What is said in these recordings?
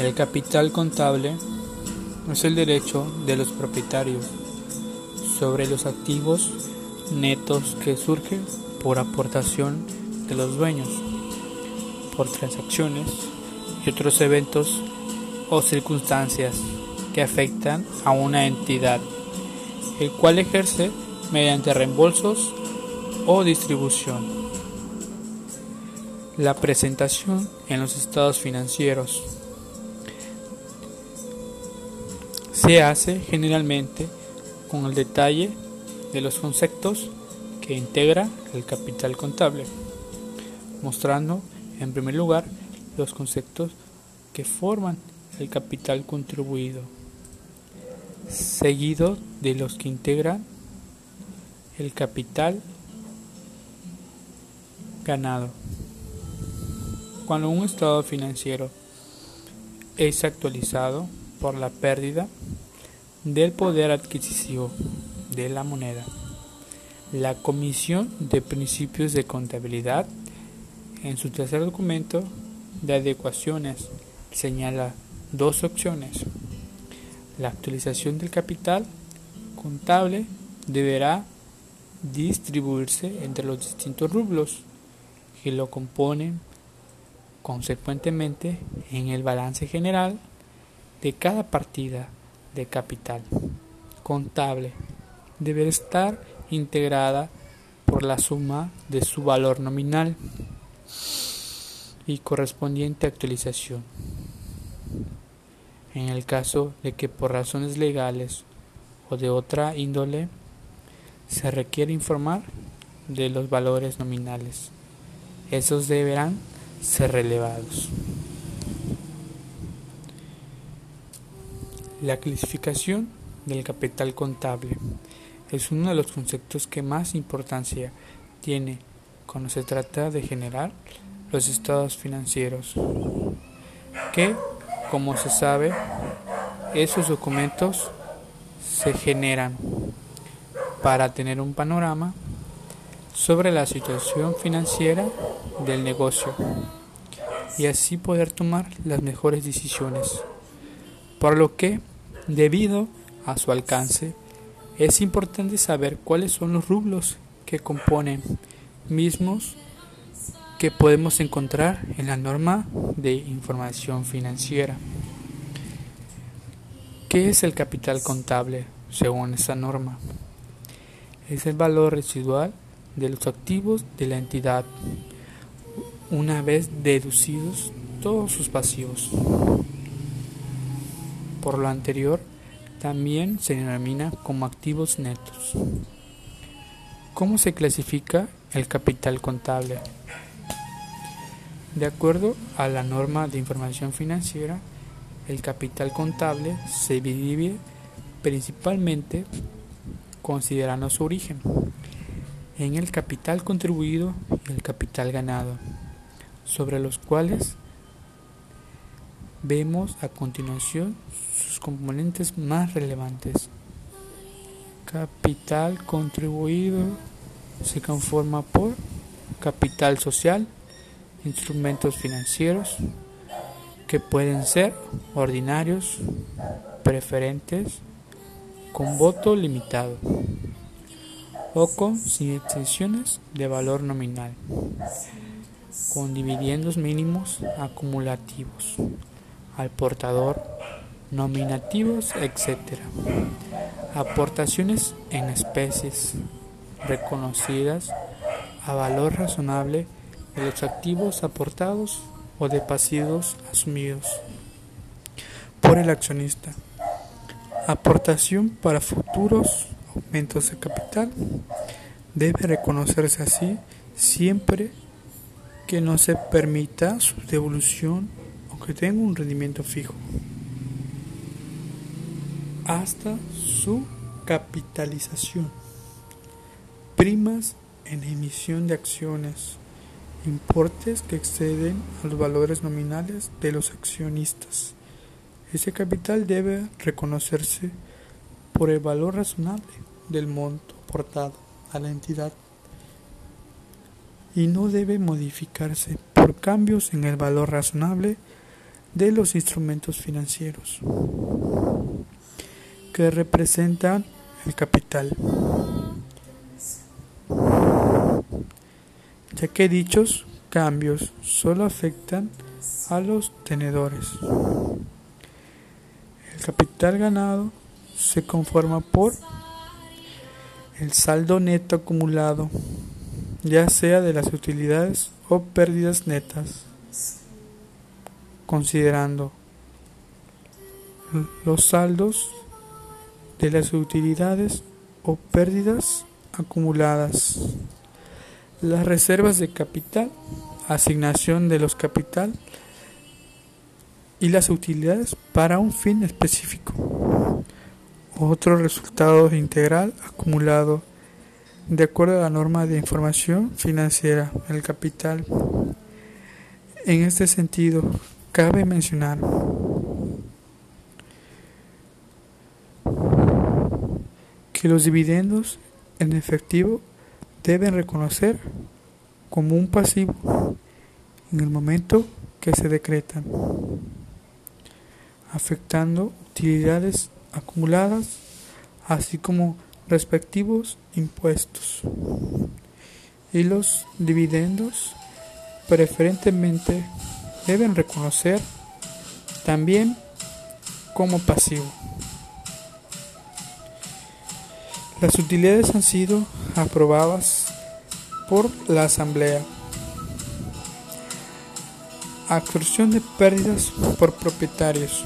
El capital contable es el derecho de los propietarios sobre los activos netos que surgen por aportación de los dueños, por transacciones y otros eventos o circunstancias que afectan a una entidad, el cual ejerce mediante reembolsos o distribución. La presentación en los estados financieros se hace generalmente con el detalle de los conceptos que integra el capital contable, mostrando en primer lugar los conceptos que forman el capital contribuido, seguido de los que integran el capital ganado. Cuando un estado financiero es actualizado por la pérdida del poder adquisitivo de la moneda, la Comisión de Principios de Contabilidad, en su tercer documento de adecuaciones, señala dos opciones. La actualización del capital contable deberá distribuirse entre los distintos rublos que lo componen consecuentemente en el balance general de cada partida de capital contable deberá estar integrada por la suma de su valor nominal y correspondiente actualización. En el caso de que por razones legales o de otra índole se requiere informar de los valores nominales, esos deberán ser relevados. La clasificación del capital contable es uno de los conceptos que más importancia tiene cuando se trata de generar los estados financieros, que como se sabe, esos documentos se generan para tener un panorama sobre la situación financiera del negocio y así poder tomar las mejores decisiones. Por lo que, debido a su alcance, es importante saber cuáles son los rublos que componen mismos que podemos encontrar en la norma de información financiera. ¿Qué es el capital contable según esa norma? Es el valor residual de los activos de la entidad una vez deducidos todos sus pasivos. Por lo anterior, también se denomina como activos netos. ¿Cómo se clasifica el capital contable? De acuerdo a la norma de información financiera, el capital contable se divide principalmente considerando su origen en el capital contribuido y el capital ganado, sobre los cuales vemos a continuación sus componentes más relevantes. Capital contribuido se conforma por capital social, instrumentos financieros que pueden ser ordinarios, preferentes, con voto limitado o con sin extensiones de valor nominal, con dividendos mínimos acumulativos al portador, nominativos, etc. Aportaciones en especies reconocidas a valor razonable de los activos aportados o de pasivos asumidos por el accionista. Aportación para futuros aumentos de capital debe reconocerse así siempre que no se permita su devolución que tenga un rendimiento fijo hasta su capitalización. Primas en emisión de acciones importes que exceden a los valores nominales de los accionistas. Ese capital debe reconocerse por el valor razonable del monto aportado a la entidad y no debe modificarse por cambios en el valor razonable de los instrumentos financieros que representan el capital, ya que dichos cambios solo afectan a los tenedores. El capital ganado se conforma por el saldo neto acumulado, ya sea de las utilidades o pérdidas netas, considerando los saldos de las utilidades o pérdidas acumuladas, las reservas de capital, asignación de los capital y las utilidades para un fin específico. Otro resultado integral acumulado de acuerdo a la norma de información financiera, el capital. En este sentido, cabe mencionar que los dividendos en efectivo deben reconocer como un pasivo en el momento que se decretan, afectando utilidades acumuladas, así como respectivos impuestos. Y los dividendos preferentemente deben reconocer también como pasivo. Las utilidades han sido aprobadas por la Asamblea. Absorción de pérdidas por propietarios.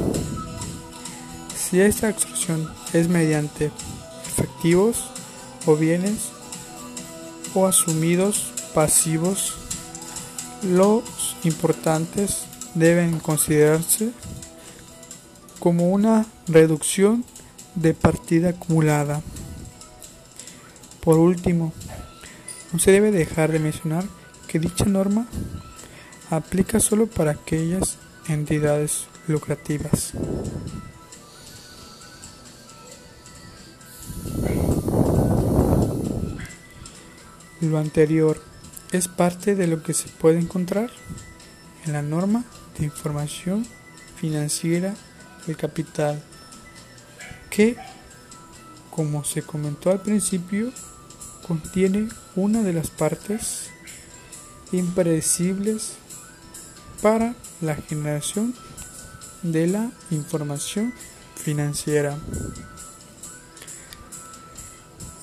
Si esta absorción es mediante efectivos o bienes o asumidos pasivos, los importantes deben considerarse como una reducción de partida acumulada. Por último, no se debe dejar de mencionar que dicha norma aplica solo para aquellas entidades lucrativas. Lo anterior es parte de lo que se puede encontrar en la norma de información financiera del capital, que, como se comentó al principio, contiene una de las partes impredecibles para la generación de la información financiera.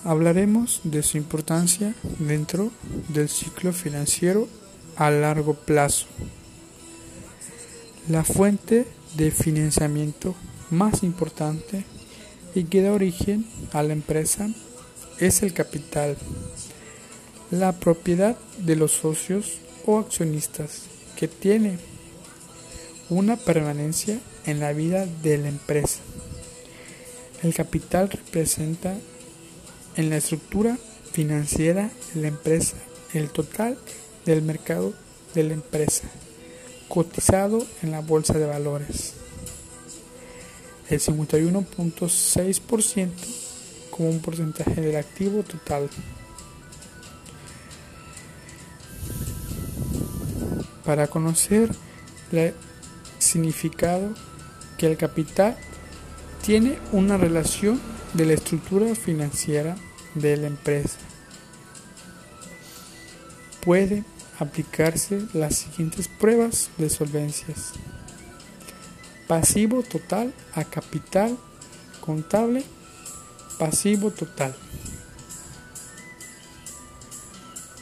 Hablaremos de su importancia dentro del ciclo financiero a largo plazo. La fuente de financiamiento más importante y que da origen a la empresa es el capital, la propiedad de los socios o accionistas que tiene una permanencia en la vida de la empresa. El capital representa en la estructura financiera de la empresa el total del mercado de la empresa cotizado en la bolsa de valores. El 51.6% como un porcentaje del activo total. Para conocer el significado que el capital tiene una relación de la estructura financiera de la empresa. Puede aplicarse las siguientes pruebas de solvencias. Pasivo total a capital contable pasivo total.